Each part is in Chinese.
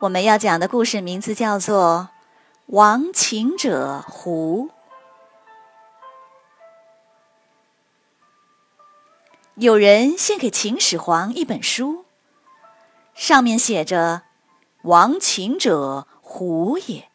我们要讲的故事名字叫做《亡秦者胡》。有人献给秦始皇一本书，上面写着“亡秦者胡也”。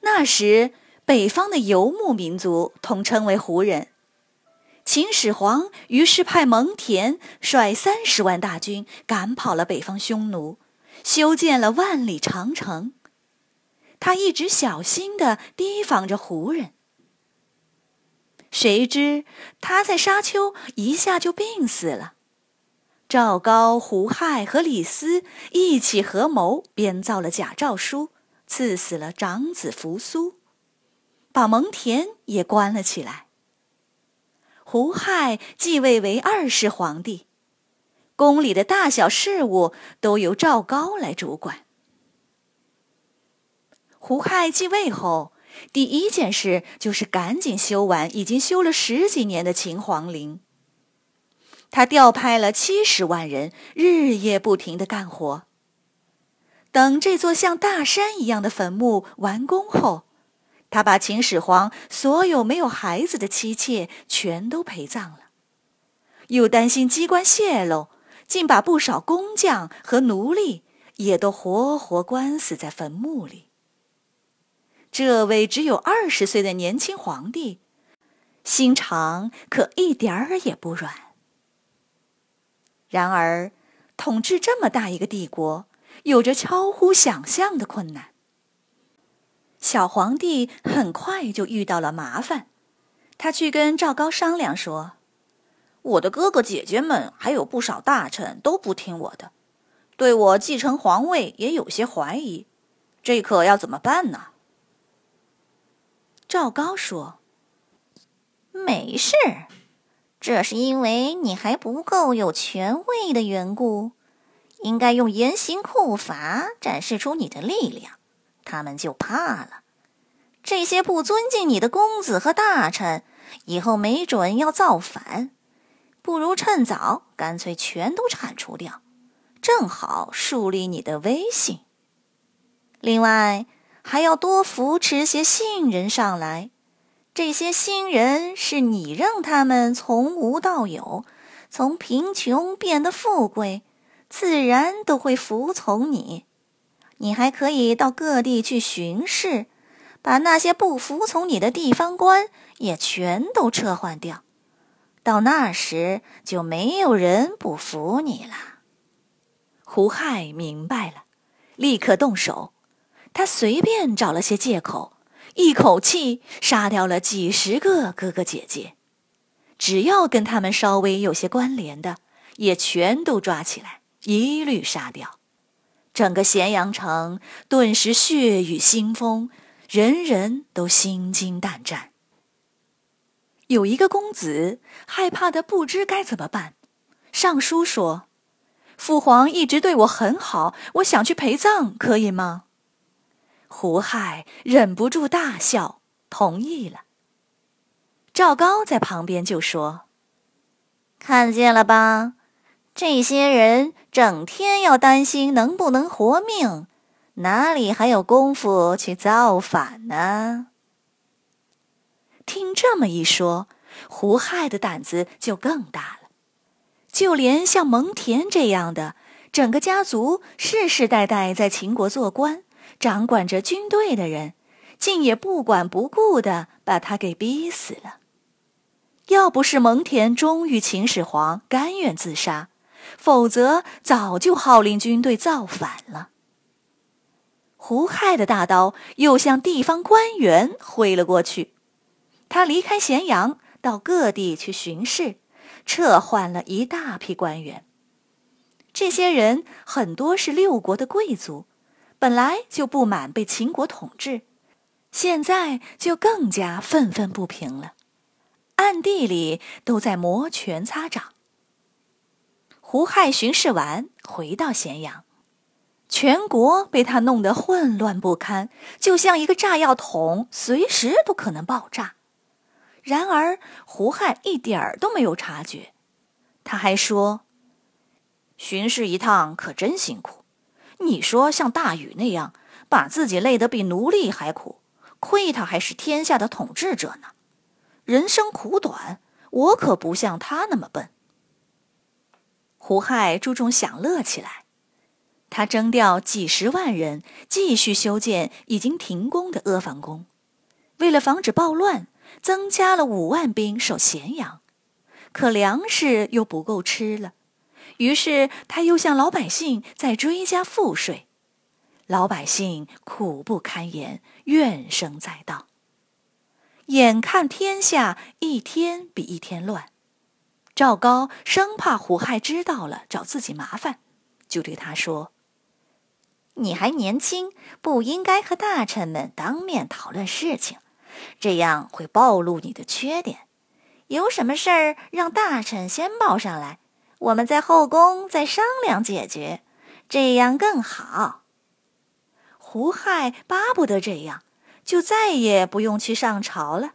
那时，北方的游牧民族统称为胡人。秦始皇于是派蒙恬率三十万大军赶跑了北方匈奴，修建了万里长城。他一直小心地提防着胡人。谁知他在沙丘一下就病死了。赵高、胡亥和李斯一起合谋编造了假诏书，赐死了长子扶苏，把蒙恬也关了起来。胡亥继位为二世皇帝，宫里的大小事务都由赵高来主管。胡亥继位后，第一件事就是赶紧修完已经修了十几年的秦皇陵。他调派了七十万人，日夜不停的干活。等这座像大山一样的坟墓完工后，他把秦始皇所有没有孩子的妻妾全都陪葬了，又担心机关泄露，竟把不少工匠和奴隶也都活活关死在坟墓里。这位只有二十岁的年轻皇帝，心肠可一点儿也不软。然而，统治这么大一个帝国，有着超乎想象的困难。小皇帝很快就遇到了麻烦，他去跟赵高商量说：“我的哥哥姐姐们还有不少大臣都不听我的，对我继承皇位也有些怀疑，这可要怎么办呢？”赵高说：“没事，这是因为你还不够有权威的缘故，应该用严刑酷法展示出你的力量。”他们就怕了，这些不尊敬你的公子和大臣，以后没准要造反，不如趁早干脆全都铲除掉，正好树立你的威信。另外，还要多扶持些新人上来，这些新人是你让他们从无到有，从贫穷变得富贵，自然都会服从你。你还可以到各地去巡视，把那些不服从你的地方官也全都撤换掉。到那时就没有人不服你了。胡亥明白了，立刻动手。他随便找了些借口，一口气杀掉了几十个哥哥姐姐，只要跟他们稍微有些关联的，也全都抓起来，一律杀掉。整个咸阳城顿时血雨腥风，人人都心惊胆战。有一个公子害怕的不知该怎么办，上书说：“父皇一直对我很好，我想去陪葬，可以吗？”胡亥忍不住大笑，同意了。赵高在旁边就说：“看见了吧？”这些人整天要担心能不能活命，哪里还有功夫去造反呢？听这么一说，胡亥的胆子就更大了。就连像蒙恬这样的，整个家族世世代代在秦国做官、掌管着军队的人，竟也不管不顾的把他给逼死了。要不是蒙恬忠于秦始皇，甘愿自杀。否则，早就号令军队造反了。胡亥的大刀又向地方官员挥了过去，他离开咸阳，到各地去巡视，撤换了一大批官员。这些人很多是六国的贵族，本来就不满被秦国统治，现在就更加愤愤不平了，暗地里都在摩拳擦掌。胡亥巡视完，回到咸阳，全国被他弄得混乱不堪，就像一个炸药桶，随时都可能爆炸。然而胡亥一点儿都没有察觉，他还说：“巡视一趟可真辛苦，你说像大禹那样，把自己累得比奴隶还苦，亏他还是天下的统治者呢。人生苦短，我可不像他那么笨。”胡亥注重享乐起来，他征调几十万人继续修建已经停工的阿房宫。为了防止暴乱，增加了五万兵守咸阳。可粮食又不够吃了，于是他又向老百姓再追加赋税。老百姓苦不堪言，怨声载道。眼看天下一天比一天乱。赵高生怕胡亥知道了找自己麻烦，就对他说：“你还年轻，不应该和大臣们当面讨论事情，这样会暴露你的缺点。有什么事儿让大臣先报上来，我们在后宫再商量解决，这样更好。”胡亥巴不得这样，就再也不用去上朝了。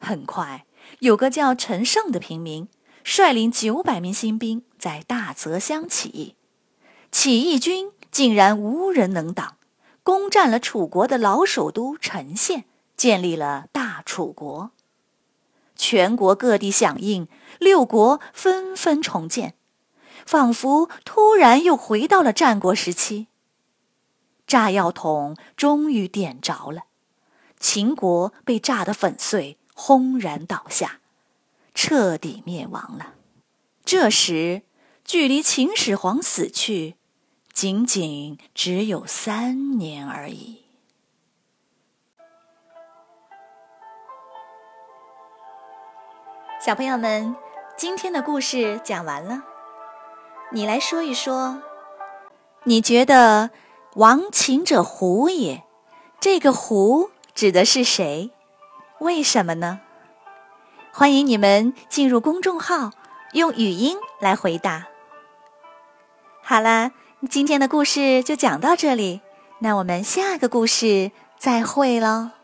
很快。有个叫陈胜的平民，率领九百名新兵在大泽乡起义，起义军竟然无人能挡，攻占了楚国的老首都陈县，建立了大楚国。全国各地响应，六国纷纷重建，仿佛突然又回到了战国时期。炸药桶终于点着了，秦国被炸得粉碎。轰然倒下，彻底灭亡了。这时，距离秦始皇死去，仅仅只有三年而已。小朋友们，今天的故事讲完了，你来说一说，你觉得“亡秦者胡也”这个“胡”指的是谁？为什么呢？欢迎你们进入公众号，用语音来回答。好啦，今天的故事就讲到这里，那我们下个故事再会喽。